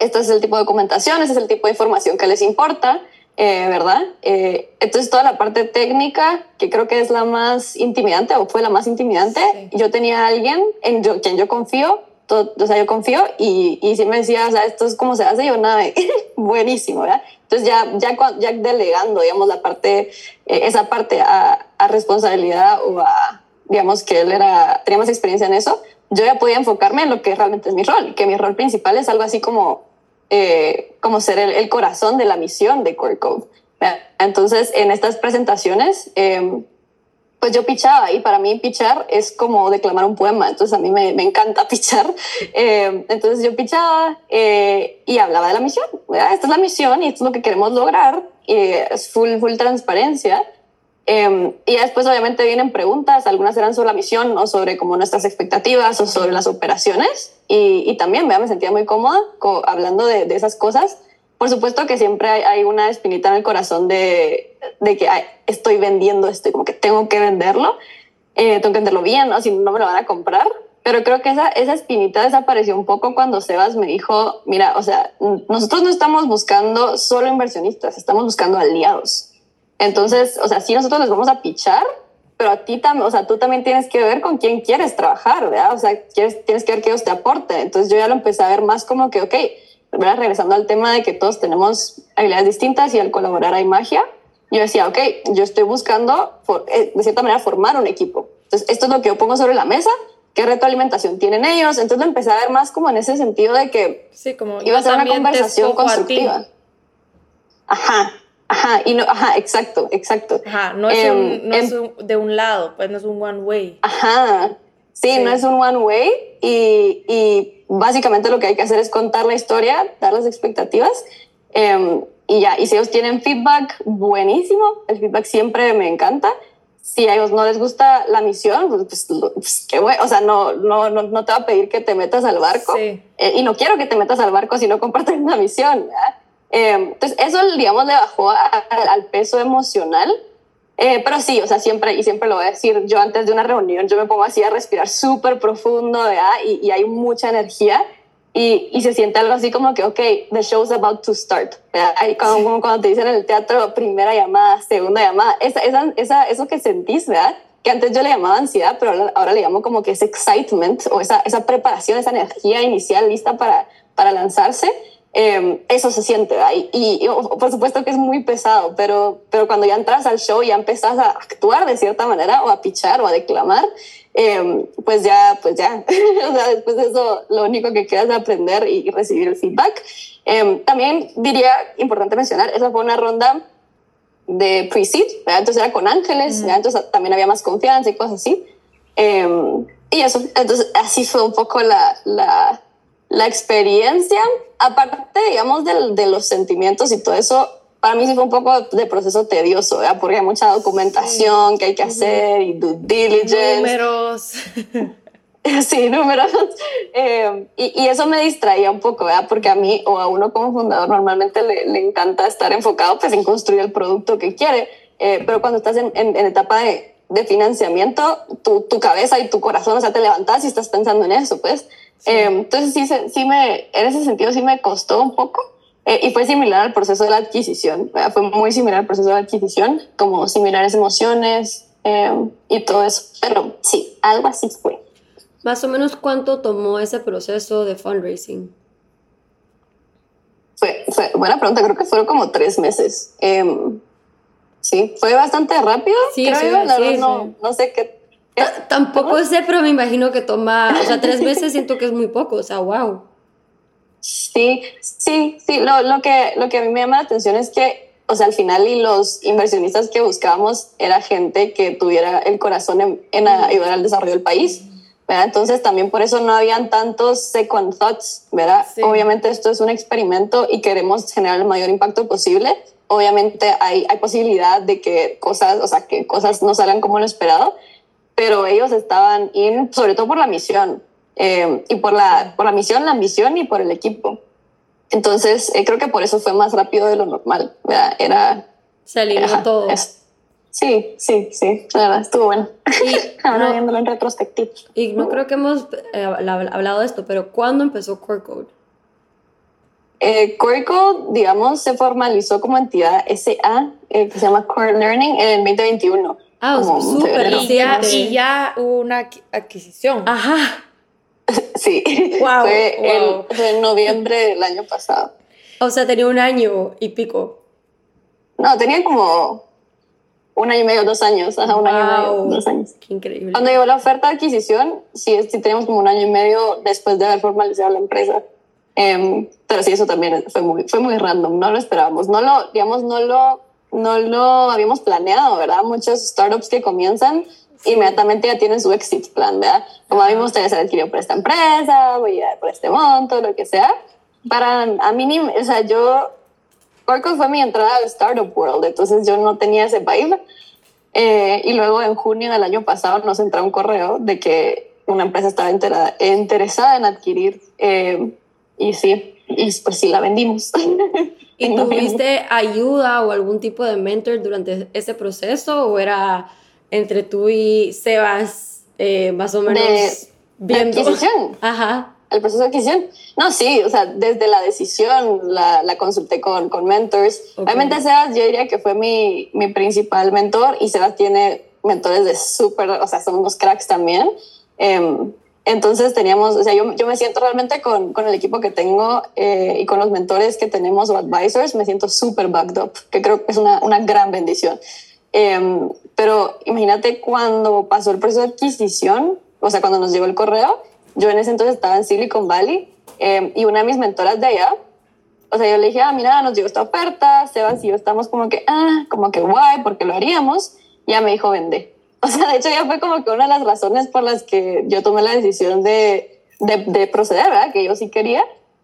este es el tipo de documentación, este es el tipo de información que les importa, eh, ¿verdad? Eh, entonces toda la parte técnica, que creo que es la más intimidante o fue la más intimidante, yo tenía a alguien en yo, quien yo confío, todo, o sea, yo confío y, y si me decía, o sea, esto es como se hace, yo nada, buenísimo, ¿verdad? Entonces ya, ya, ya delegando, digamos, la parte, eh, esa parte a, a, responsabilidad o a, digamos, que él era, tenía más experiencia en eso, yo ya podía enfocarme en lo que realmente es mi rol, que mi rol principal es algo así como, eh, como ser el, corazón de la misión de Core Code. Entonces, en estas presentaciones, eh, pues yo pichaba y para mí pichar es como declamar un poema, entonces a mí me, me encanta pichar. Eh, entonces yo pichaba eh, y hablaba de la misión. Esta es la misión y esto es lo que queremos lograr. es full, full transparencia. Em, y después obviamente vienen preguntas, algunas eran sobre la misión o sobre como nuestras expectativas o sobre las operaciones. Y, y también me sentía muy cómoda hablando de, de, esas cosas. Por supuesto que siempre hay, una espinita en el corazón de, de que estoy vendiendo esto como que tengo que venderlo, eh, tengo que venderlo bien, ¿no? si no me lo van a comprar. Pero creo que esa, esa espinita desapareció un poco cuando Sebas me dijo, mira, o sea, nosotros no estamos buscando solo inversionistas, estamos buscando aliados. Entonces, o sea, sí nosotros les vamos a pichar, pero a ti también, o sea, tú también tienes que ver con quién quieres trabajar. O sea, tienes que ver que ellos te aporten. Entonces yo ya lo empecé a ver más como que, ok, ¿verdad? regresando al tema de que todos tenemos habilidades distintas y al colaborar hay magia, yo decía, ok, yo estoy buscando, eh, de cierta manera, formar un equipo. Entonces, esto es lo que yo pongo sobre la mesa qué retroalimentación tienen ellos. Entonces lo empecé a ver más como en ese sentido de que sí, como iba a ser una conversación constructiva. Ajá, ajá, y no, ajá, exacto, exacto. Ajá, no es, em, no es em de un lado, pues no es un one way. Ajá, sí, no es un one way y, y, básicamente lo que hay que hacer es contar la historia, dar las expectativas. Eh, y ya, y si ellos tienen feedback, buenísimo, el feedback siempre me encanta si a ellos no les gusta la misión, pues, pues, pues qué bueno, o sea, no, no, no, no, te va a pedir que te metas al barco. Eh, y no quiero que te metas al barco si no comparten la misión. Eh, entonces, eso, digamos, le bajó al peso emocional. Eh, pero sí, o sea, siempre, y siempre lo voy a decir, yo antes de una reunión, yo me pongo así a respirar súper profundo, ¿verdad? Y, y hay mucha energía. Y, y, se siente algo así como que, ok, the show's about to start. Ahí como, cuando te dicen en el teatro, primera llamada, segunda llamada, esa, esa, esa, eso que sentís, ¿verdad? Que antes yo le llamaba ansiedad, pero ahora, le llamo como que ese excitement o esa, esa preparación, esa energía inicial lista para, para lanzarse. Eh, eso se siente ahí. Y, y, por supuesto que es muy pesado, pero, pero cuando ya entras al show, ya empezás a actuar de cierta manera o a pichar o a declamar. Em, pues ya, pues ya, o sea, después de eso lo único que queda es aprender y recibir el feedback. Em, también diría, importante mencionar, esa fue una ronda de pre-seed, entonces era con ángeles, entonces también había más confianza y cosas así. Y eso, entonces así fue un poco la, la, la experiencia, aparte, digamos, de, de los sentimientos y todo eso, para mí sí fue un poco de proceso tedioso, ¿verdad? porque hay mucha documentación que hay que hacer y due diligence. Números. sí, números. Eh, y, y, eso me distraía un poco, ¿verdad? porque a mí o a uno como fundador normalmente le, le encanta estar enfocado pues, en construir el producto que quiere, eh, pero cuando estás en, en, etapa de, de financiamiento, tu, tu, cabeza y tu corazón, o sea, te levantas y estás pensando en eso, pues. Eh, entonces sí, sí me, en ese sentido sí me costó un poco. Eh, y fue similar al proceso de la adquisición, fue muy similar al proceso de la adquisición, como similares emociones eh, y todo eso. Pero sí, algo así fue. Más o menos cuánto tomó ese proceso de fundraising? Fue, fue buena pregunta, creo que fueron como tres meses. Em, sí, fue bastante rápido, sí, creo sí, yo, la verdad no, no sé qué. Tampoco sé, pero me imagino que toma, o sea, tres meses siento que es muy poco, o sea, wow. Sí, sí, sí. Lo, lo, que, lo que a mí me llama la atención es que, o sea, al final y los inversionistas que buscábamos era gente que tuviera el corazón en, en ayudar al desarrollo del país. ¿verdad? Entonces también por eso no habían tantos second thoughts, ¿verdad? Obviamente esto es un experimento y queremos generar el mayor impacto posible. Obviamente hay, hay posibilidad de que cosas, o sea, que cosas no salgan como lo esperado, pero ellos estaban in, sobre todo por la misión, eh, y por la, por la misión, la ambición y por el equipo. Entonces, eh, creo que por eso fue más rápido de lo normal. ¿verdad? Era. Se alineó todo. sí, sí, sí. La verdad, estuvo bueno. Y, Ahora viéndolo en retrospectiva. Y no creo que hemos eh, hablado de esto, pero ¿cuándo empezó Core Code? Eh, Core Code, digamos, se formalizó como entidad SA, que se llama Core Learning, en el 2021. Ah, súper. Y, ya, y ya hubo una adquisición. Ajá. Sí, fue, En, noviembre del año pasado. O sea, tenía un año y pico. No, tenía como un año y medio, dos años. Ajá, un año y medio, dos años. Qué increíble. Cuando llegó la oferta de adquisición, sí, sí teníamos como un año y medio después de haber formalizado la empresa. Em, pero sí, eso también fue muy, fue muy random, no lo esperábamos. No lo, digamos, no lo, no lo habíamos planeado, ¿verdad? Muchos startups que comienzan inmediatamente ya tienen su exit plan, ¿verdad? Como a mí me gustaría ser adquirido por esta empresa, voy a ir por este monto, lo que sea. Para a mí, o sea, yo, Orco fue mi entrada al startup world, entonces yo no tenía ese vibe. Eh, y luego en junio del año pasado nos entró un correo de que una empresa estaba enterada, interesada en adquirir. Eh, y sí, y pues sí la vendimos. ¿Y tuviste ayuda o algún tipo de mentor durante ese proceso o era entre tú y Sebas eh, más o menos de, viendo? De adquisición. Ajá. El proceso de adquisición. No, sí, o sea, desde la decisión la, la consulté con, con mentors. Obviamente Sebas yo diría que fue mi, mi principal mentor y Sebas tiene mentores de súper, o sea, son unos cracks también. Um, entonces teníamos, o sea, yo, yo me siento realmente con, con el equipo que tengo eh, y con los mentores que tenemos o advisors, me siento súper backed up, que creo que es una, una gran bendición. Eh, pero imagínate cuando pasó el proceso de adquisición, o sea, cuando nos llegó el correo, yo en ese entonces estaba en Silicon Valley eh, y una de mis mentoras de allá, o sea, yo le dije, ah, mira, nos llegó esta oferta, Sebas y yo estamos como que, ah, como que guay, porque lo haríamos. Y me dijo, vende. O sea, de hecho ya fue como que una de las razones por las que yo tomé la decisión de, de, de proceder, ¿verdad? Que yo sí quería.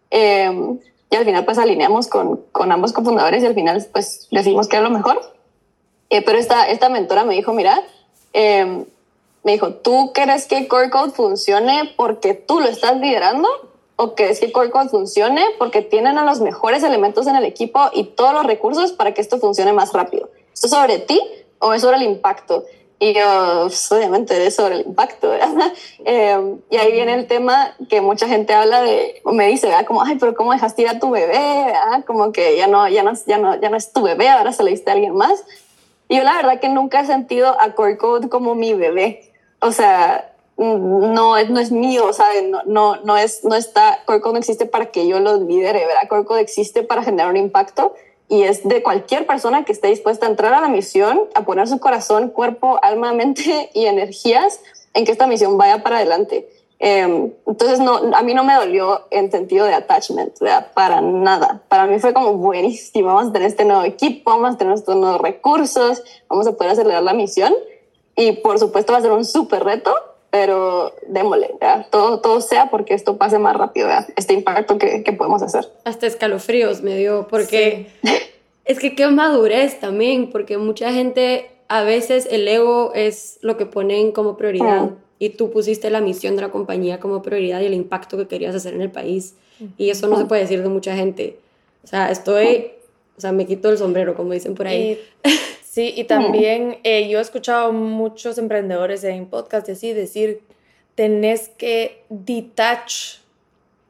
Eh, y al final pues alineamos con, con ambos cofundadores y al final pues decidimos que era lo mejor. Eh, pero esta, esta mentora me dijo, mira, eh, me dijo, ¿tú crees que Core Code funcione porque tú lo estás liderando? ¿O crees que Core Code funcione porque tienen a los mejores elementos en el equipo y todos los recursos para que esto funcione más rápido? ¿Esto es sobre ti o es sobre el impacto? Y yo, obviamente, es sobre el impacto. Eh, y ahí viene el tema que mucha gente habla de, me dice, ¿verdad? Como, ay, pero ¿cómo dejaste ir a tu bebé? ¿verdad? Como que ya no, ya, no, ya, no, ya no es tu bebé, ahora se lo diste a alguien más. Y yo la verdad que nunca he sentido a Core Code como mi bebé. O sea, no, no es mío, ¿saben? No, no, no, es, no está, Core Code no existe para que yo lo lidere, ¿verdad? Core Code existe para generar un impacto y es de cualquier persona que esté dispuesta a entrar a la misión, a poner su corazón, cuerpo, alma, mente y energías en que esta misión vaya para adelante. Eh, entonces, no, a mí no me dolió en sentido de attachment, para nada. Para mí fue como buenísimo, vamos a tener este nuevo equipo, vamos a tener estos nuevos recursos, vamos a poder acelerar la misión y por supuesto va a ser un súper reto, pero démosle, ¿verdad? Todo, todo sea porque esto pase más rápido, ¿verdad? este impacto que, que, podemos hacer. Hasta escalofríos me dio, porque sí. es que qué madurez también, porque mucha gente, a veces el ego es lo que ponen como prioridad. Mm. Y tú pusiste la misión de la compañía como prioridad y el impacto que querías hacer en el país. Y eso no se puede decir de mucha gente. O sea, estoy, o sea, me quito el sombrero, como dicen por ahí. Y, sí, y también eh, yo he escuchado muchos emprendedores en podcast y así decir, tenés que detach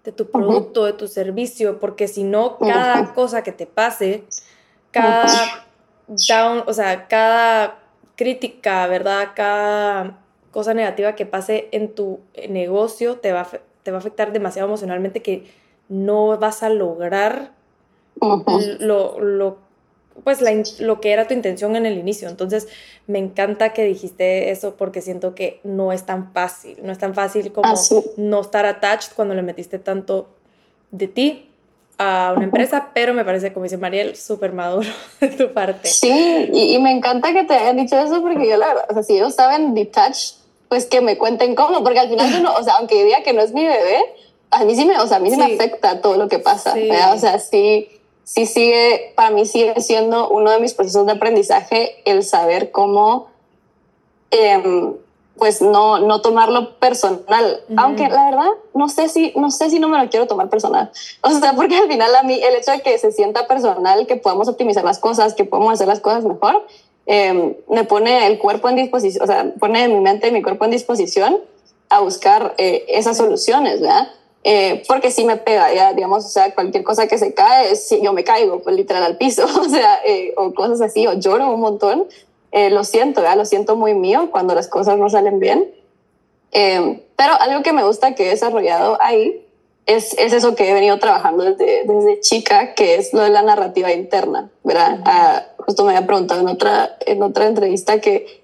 de tu producto, de tu servicio, porque si no, cada cosa que te pase, cada down, o sea, cada crítica, ¿verdad? Cada cosa negativa que pase en tu negocio te va, a, te va a afectar demasiado emocionalmente que no vas a lograr lo, lo, pues la, lo que era tu intención en el inicio. Entonces, me encanta que dijiste eso porque siento que no es tan fácil. No es tan fácil como Así. no estar attached cuando le metiste tanto de ti a una empresa, pero me parece, como dice Mariel, súper maduro de tu parte. Sí, y, y, me encanta que te hayan dicho eso porque yo la verdad, o sea, si ellos saben detach, pues que me cuenten cómo, porque al final yo no, o sea, aunque diga que no es mi bebé, a mí sí me, o sea, a mí sí, sí. me afecta todo lo que pasa, sí. o sea, sí, sí sigue, para mí sigue siendo uno de mis procesos de aprendizaje el saber cómo, eh, pues no, no tomarlo personal. Uh -huh. Aunque la verdad, no sé, si, no sé si no me lo quiero tomar personal. O sea, porque al final a mí el hecho de que se sienta personal, que podamos optimizar las cosas, que podamos hacer las cosas mejor, eh, me pone el cuerpo en disposición, o sea, pone mi mente y mi cuerpo en disposición a buscar eh, esas soluciones, ¿verdad? Eh, porque sí me pega, ya, digamos, o sea, cualquier cosa que se cae, si yo me caigo, pues literal al piso, o sea, eh, o cosas así, o lloro un montón, eh, lo siento, ¿verdad? lo siento muy mío cuando las cosas no salen bien. Eh, pero algo que me gusta que he desarrollado ahí es, es eso que he venido trabajando desde, desde chica, que es lo de la narrativa interna, ¿verdad? Ah, justo me había preguntado en otra, en otra entrevista que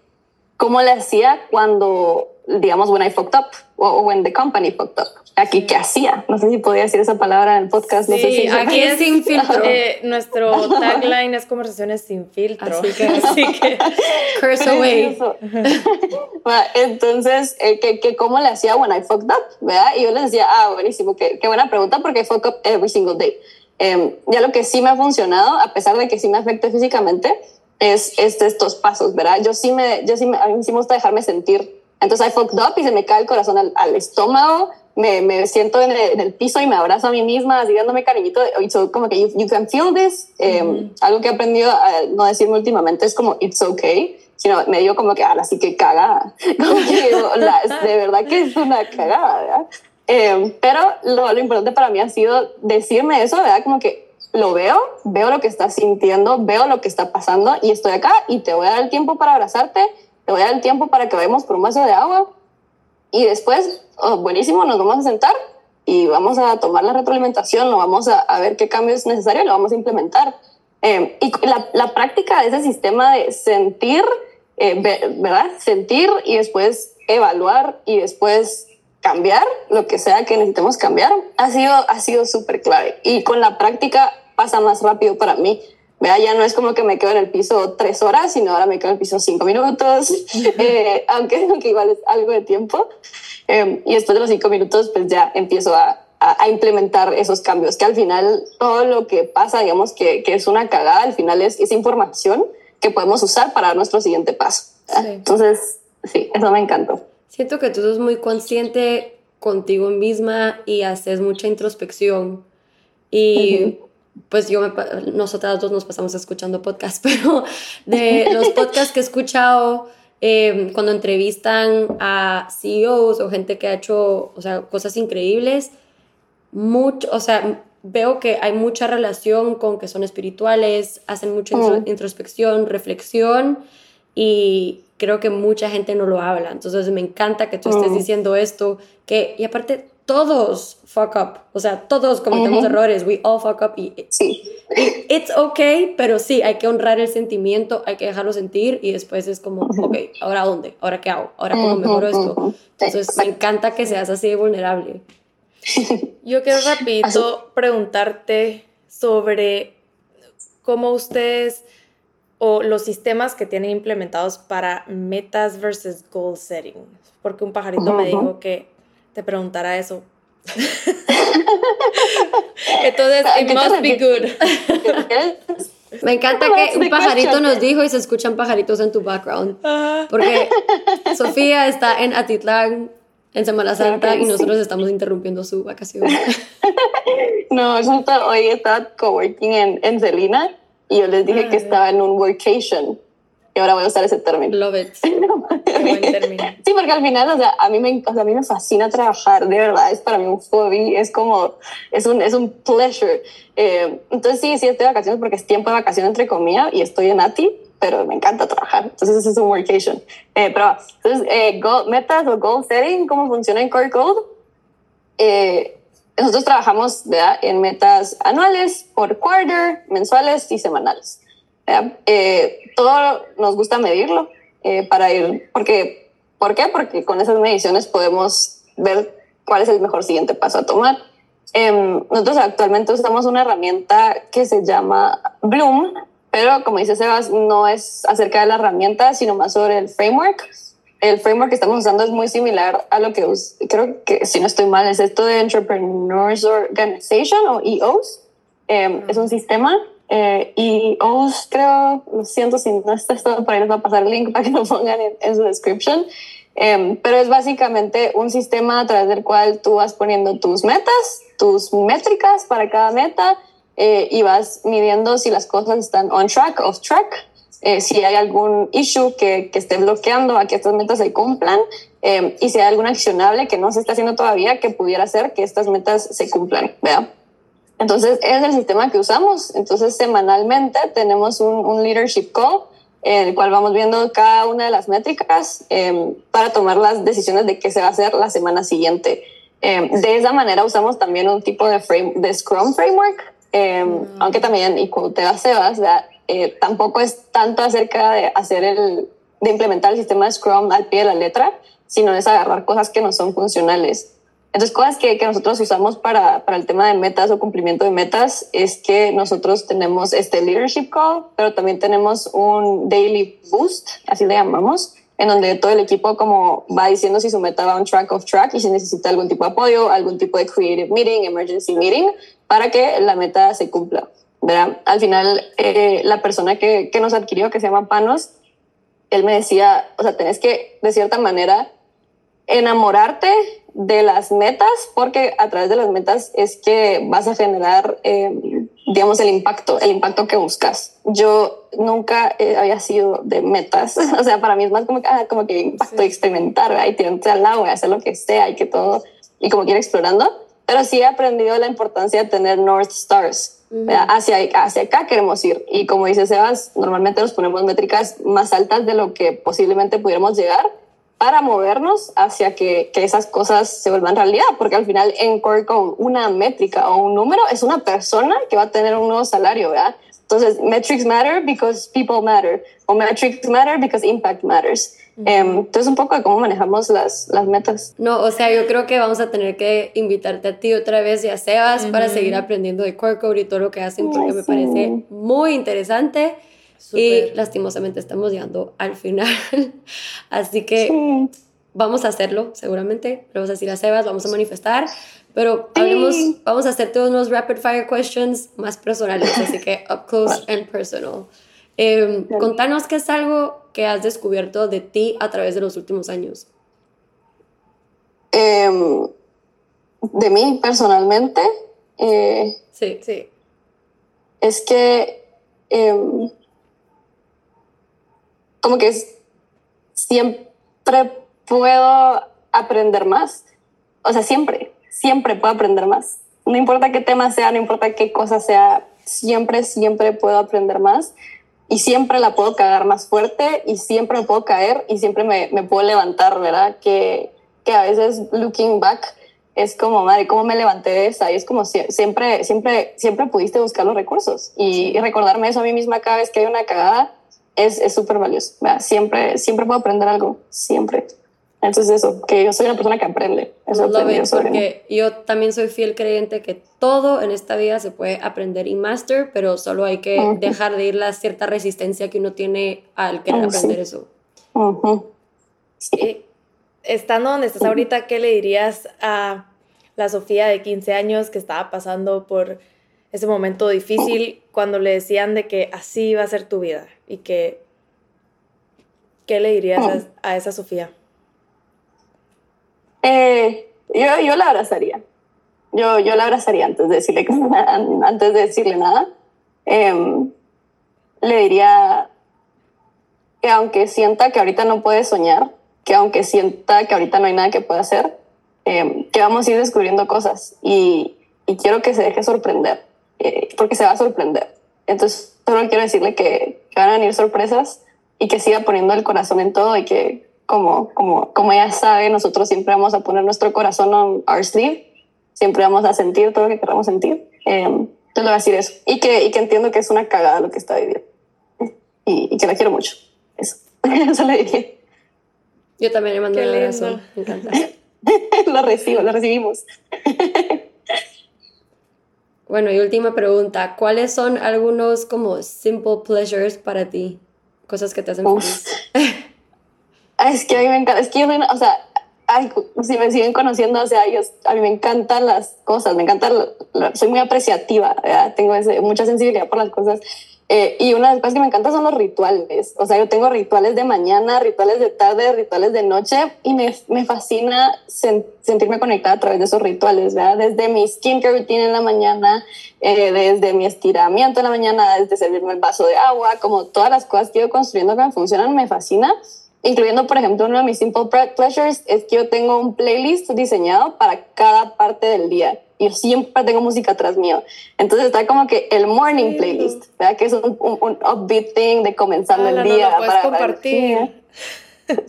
cómo le hacía cuando, digamos, when I fucked up, o when the company fucked up aquí qué hacía. No sé si podía decir esa palabra en el podcast. No sí, sé si aquí es sin filtro. Eh, nuestro tagline es conversaciones sin filtro. Así que, así que curse away. Entonces, eh, que, que cómo le hacía when I fucked up, ¿verdad? Y yo les decía, ah, buenísimo, qué, qué buena pregunta porque I fuck up every single day. Eh, ya lo que sí me ha funcionado, a pesar de que sí me afecte físicamente, es, es estos pasos, ¿verdad? Yo sí me, yo sí me, a mí sí me gusta dejarme sentir. Entonces I fucked up y se me cae el corazón al, al estómago, me, me siento en el, en el, piso y me abrazo a mí misma, así dándome cariñito. Y so, como que you, you can feel this. Eh, Algo que he aprendido a no decirme últimamente es como it's okay, sino me digo como que ahora sí que cagada. Como que la, de verdad que es una cagada, ¿verdad? Eh, pero lo, lo importante para mí ha sido decirme eso, ¿verdad? Como que lo veo, veo lo que estás sintiendo, veo lo que está pasando y estoy acá y te voy a dar el tiempo para abrazarte, te voy a dar el tiempo para que vayamos por un vaso de agua y después, oh, buenísimo, nos vamos a sentar y vamos a tomar la retroalimentación, lo vamos a, ver qué cambio es necesario y lo vamos a implementar. Eh, y la, la, práctica de ese sistema de sentir, eh, ¿verdad? Sentir y después evaluar y después cambiar lo que sea que necesitemos cambiar ha sido ha sido súper clave y con la práctica pasa más rápido para mí. Vea, ya no es como que me quedo en el piso tres horas, sino ahora me quedo en el piso cinco minutos, eh, aunque, aunque, igual es algo de tiempo. Eh, y después de los cinco minutos, pues ya empiezo a, a, a, implementar esos cambios, que al final todo lo que pasa, digamos que, que es una cagada, al final es, esa información que podemos usar para nuestro siguiente paso. Sí. Entonces, sí, eso me encantó. Siento que tú sos muy consciente contigo misma y haces mucha introspección. Y uh -huh pues yo, me, nosotras dos nos pasamos escuchando podcasts, pero de los podcasts que he escuchado, eh, cuando entrevistan a CEOs o gente que ha hecho, o sea, cosas increíbles, mucho, o sea, veo que hay mucha relación con que son espirituales, hacen mucha mm. introspección, reflexión y creo que mucha gente no lo habla. Entonces me encanta que tú estés mm. diciendo esto, que, y aparte todos fuck up, o sea, todos cometemos uh -huh. errores, we all fuck up y, sí. y it's okay, pero sí, hay que honrar el sentimiento, hay que dejarlo sentir y después es como, uh -huh. ok, ¿ahora dónde? ¿Ahora qué hago? ¿Ahora cómo mejoro esto? Entonces me encanta que seas así de vulnerable. Yo quiero rapidito preguntarte sobre cómo ustedes o los sistemas que tienen implementados para metas versus goal setting, porque un pajarito uh -huh. me dijo que te preguntara eso. Entonces, it must be good. Me encanta que un pajarito nos dijo y se escuchan pajaritos en tu background. Porque Sofía está en Atitlán en Semana Santa y nosotros estamos interrumpiendo su vacación. No, justo hoy estaba coworking en, en Celina y yo les dije que estaba en un workation y ahora voy a usar ese término. Love it. sí, porque al final, o sea, a mí, me, o sea, a mí me fascina trabajar, de verdad, es para mí un hobby, es como, es un, es un pleasure. Eh, entonces sí, sí estoy de vacaciones porque es tiempo de vacaciones entre comillas y estoy en ATI, pero me encanta trabajar. Entonces ese es un workation. Eh, pero, entonces, eh, goal, metas o goal setting, ¿cómo funciona en Core Code? Eh, nosotros trabajamos ¿verdad? en metas anuales, por quarter, mensuales y semanales. Eh, todo nos gusta medirlo eh, para ir, porque, ¿por qué? Porque con esas mediciones podemos ver cuál es el mejor siguiente paso a tomar. Eh, nosotros actualmente usamos una herramienta que se llama Bloom, pero como dice Sebas, no es acerca de la herramienta, sino más sobre el framework. El framework que estamos usando es muy similar a lo que creo que, si no estoy mal, es esto de Entrepreneurs Organization o EOS. Eh, es un sistema eh, y OS, creo, lo siento si no está todo por ahí, les va a pasar el link para que lo pongan en, en su description. Eh, pero es básicamente un sistema a través del cual tú vas poniendo tus metas, tus métricas para cada meta eh, y vas midiendo si las cosas están on track, off track, eh, si hay algún issue que, que, esté bloqueando a que estas metas se cumplan eh, y si hay algún accionable que no se está haciendo todavía que pudiera hacer que estas metas se cumplan, ¿verdad? Entonces, es el sistema que usamos. Entonces, semanalmente tenemos un, un leadership call en el cual vamos viendo cada una de las métricas eh, para tomar las decisiones de qué se va a hacer la semana siguiente. Eh, de esa manera usamos también un tipo de, frame, de Scrum Framework, eh, mm. aunque también, y como te va Sebas, eh, tampoco es tanto acerca de hacer el, de implementar el sistema de Scrum al pie de la letra, sino es agarrar cosas que no son funcionales. Entonces, cosas que, que nosotros usamos para, para, el tema de metas o cumplimiento de metas es que nosotros tenemos este leadership call, pero también tenemos un daily boost, así le llamamos, en donde todo el equipo como va diciendo si su meta va on track, off track y si necesita algún tipo de apoyo, algún tipo de creative meeting, emergency meeting, para que la meta se cumpla. ¿verdad? Al final, eh, la persona que, que nos adquirió, que se llama Panos, él me decía, o sea, tenés que, de cierta manera, enamorarte de las metas, porque a través de las metas es que vas a generar, eh, digamos, el impacto, el impacto que buscas. Yo nunca eh, había sido de metas, o sea, para mí es más como que, ah, como que impacto de experimentar, ¿verdad? y tirarte al y hacer lo que sea y que todo, y como que ir explorando. Pero sí he aprendido la importancia de tener North Stars. Hacia, hacia acá queremos ir. Y como dice Sebas, normalmente nos ponemos métricas más altas de lo que posiblemente pudiéramos llegar para movernos hacia que, que, esas cosas se vuelvan realidad, porque al final en Core Code una métrica o un número es una persona que va a tener un nuevo salario, ¿verdad? Entonces, metrics matter because people matter, o metrics matter because impact matters. Um, entonces, un poco de cómo manejamos las, las metas. No, o sea, yo creo que vamos a tener que invitarte a ti otra vez y a Sebas para seguir aprendiendo de Core Code y todo lo que hacen, porque me parece muy interesante. Y lastimosamente estamos llegando al final. Así que vamos a hacerlo, seguramente. Vamos a decir a Sebas, vamos a manifestar. Pero hablemos, vamos a hacer todos unos rapid fire questions más personales. Así que up close and personal. Eh, contanos qué es algo que has descubierto de ti a través de los últimos años. Em, de mí personalmente. Eh, sí, sí. Es que em, como que siempre puedo aprender más. O sea, siempre, siempre puedo aprender más. No importa qué tema sea, no importa qué cosa sea, siempre, siempre puedo aprender más y siempre la puedo cagar más fuerte y siempre me puedo caer y siempre me, me puedo levantar, ¿verdad? Que, que a veces looking back es como, madre, ¿cómo me levanté de esa? Y es como siempre, siempre, siempre pudiste buscar los recursos y, y recordarme eso a mí misma cada vez que hay una cagada es súper valioso. Siempre, siempre puedo aprender algo, siempre. Entonces eso, que yo soy una persona que aprende. Eso lo veo porque yo también soy fiel creyente que todo en esta vida se puede aprender y master, pero solo hay que dejar de ir la cierta resistencia que uno tiene al querer aprender eso. sí. Estando donde estás ahorita, ¿qué le dirías a la Sofía de 15 años que estaba pasando por ese momento difícil cuando le decían de que así iba a ser tu vida y que ¿qué le dirías a, esa Sofía? Eh, yo, yo la abrazaría. Yo, yo la abrazaría antes de decirle, antes de decirle nada. Em, le diría que aunque sienta que ahorita no puede soñar, que aunque sienta que ahorita no hay nada que pueda hacer, em, que vamos a ir descubriendo cosas y, y quiero que se deje sorprender eh, porque se va a sorprender. Entonces, solo quiero decirle que, van a venir sorpresas y que siga poniendo el corazón en todo y que, como, como, como ella sabe, nosotros siempre vamos a poner nuestro corazón en our sleeve, siempre vamos a sentir todo lo que queramos sentir. Eh, le voy a decir eso. Y que, y que entiendo que es una cagada lo que está viviendo. Y, que la quiero mucho. Eso. eso le dije. Yo también le mando un abrazo. Me encanta. lo recibo, lo recibimos. Bueno, y última pregunta, ¿cuáles son algunos como simple pleasures para ti? Cosas que te hacen feliz. es que a mí me encanta, es que yo o sea, si me siguen conociendo, o sea, yo, a mí me encantan las cosas, me encanta, soy muy apreciativa, tengo mucha sensibilidad por las cosas eh, y una de las cosas que me encanta son los rituales. O sea, yo tengo rituales de mañana, rituales de tarde, rituales de noche y me, me fascina sentirme conectada a través de esos rituales. Desde mi skincare routine en la mañana, eh, desde mi estiramiento en la mañana, desde servirme el vaso de agua, como todas las cosas que yo construyendo que me funcionan, me fascina. Incluyendo, por ejemplo, uno de mis simple pleasures es que yo tengo un playlist diseñado para cada parte del día yo siempre tengo música atrás mío. Entonces está como que el morning playlist, ¿verdad? Que es un, un, upbeat thing de comenzar ah, el día. para, compartir.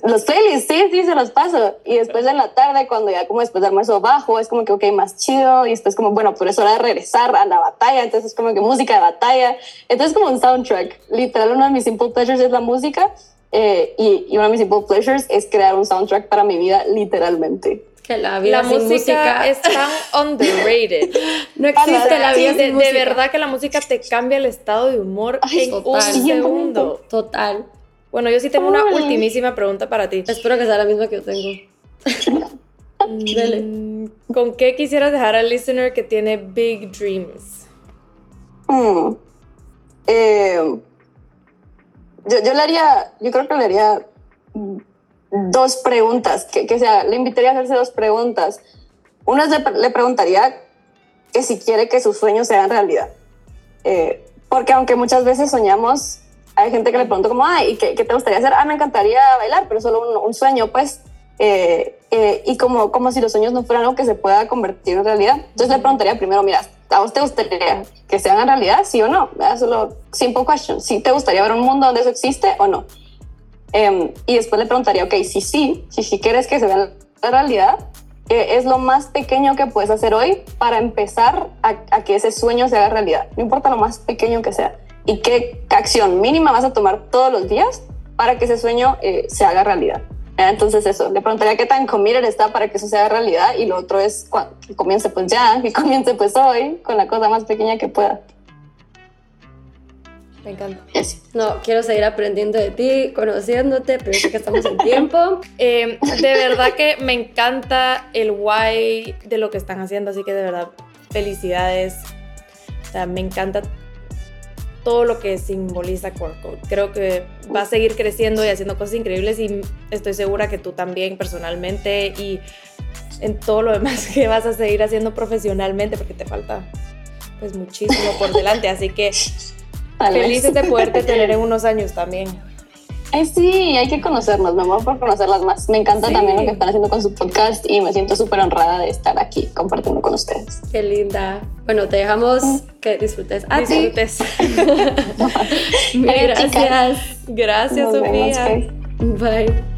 los playlists, sí, sí, se los paso. Y después en la tarde, cuando ya como después de almuerzo bajo, es como que, ok, más chido. Y después como, bueno, por eso hora de regresar a la batalla. Entonces es como que música de batalla. Entonces como un soundtrack. Literal, uno de mis simple pleasures es la música. Eh, y, y uno de mis simple pleasures es crear un soundtrack para mi vida, literalmente. Que la vida la música, música, es tan underrated. no existe la vida de, de, verdad que la música te cambia el estado de humor en un segundo. Total. Bueno, yo sí tengo una ultimísima pregunta para ti. Espero que sea la misma que yo tengo. Dele. ¿Con qué quisieras dejar al listener que tiene big dreams? Mm. eh, yo, yo le haría, yo creo que le haría dos preguntas, que, que sea, le invitaría a hacerse dos preguntas. Una le, le preguntaría que si quiere que sus sueños sean realidad. Eh, porque aunque muchas veces soñamos, hay gente que le pregunta como, ay, ¿qué, qué te gustaría hacer? Ah, me encantaría bailar, pero solo un sueño, pues. Eh, eh, y como, como si los sueños no fueran algo que se pueda convertir en realidad. Entonces le preguntaría primero, mira, ¿a vos te gustaría que se hagan realidad, sí o no? ¿Verdad? Solo simple question. ¿Sí te gustaría ver un mundo donde eso existe o no? Eh, y después le preguntaría, ok, si sí, si sí quieres que se vea la realidad, ¿qué es lo más pequeño que puedes hacer hoy para empezar a, a, que ese sueño se haga realidad? No importa lo más pequeño que sea. ¿Y qué acción mínima vas a tomar todos los días para que ese sueño eh, se haga realidad? Entonces eso, le preguntaría qué tan committed está para que eso sea realidad y lo otro es que comience pues ya, que comience pues hoy con la cosa más pequeña que pueda. Me encanta. Yes. No, quiero seguir aprendiendo de ti, conociéndote, pero sé que estamos en tiempo. Eh, de verdad que me encanta el why de lo que están haciendo, así que de verdad, felicidades. O sea, me encanta todo lo que simboliza Core Code. Creo que va a seguir creciendo y haciendo cosas increíbles y estoy segura que tú también personalmente y en todo lo demás que vas a seguir haciendo profesionalmente porque te falta pues muchísimo por delante, así que felices de poderte tener en unos años también. Ay, sí, hay que conocernos, me amor por conocerlas más. Me encanta Sí. también lo que están haciendo con su podcast y me siento súper honrada de estar aquí compartiendo con ustedes. Qué linda. Bueno, te dejamos que disfrutes. A ti. Disfrutes. Gracias. Gracias, Nos Sofía. Bye.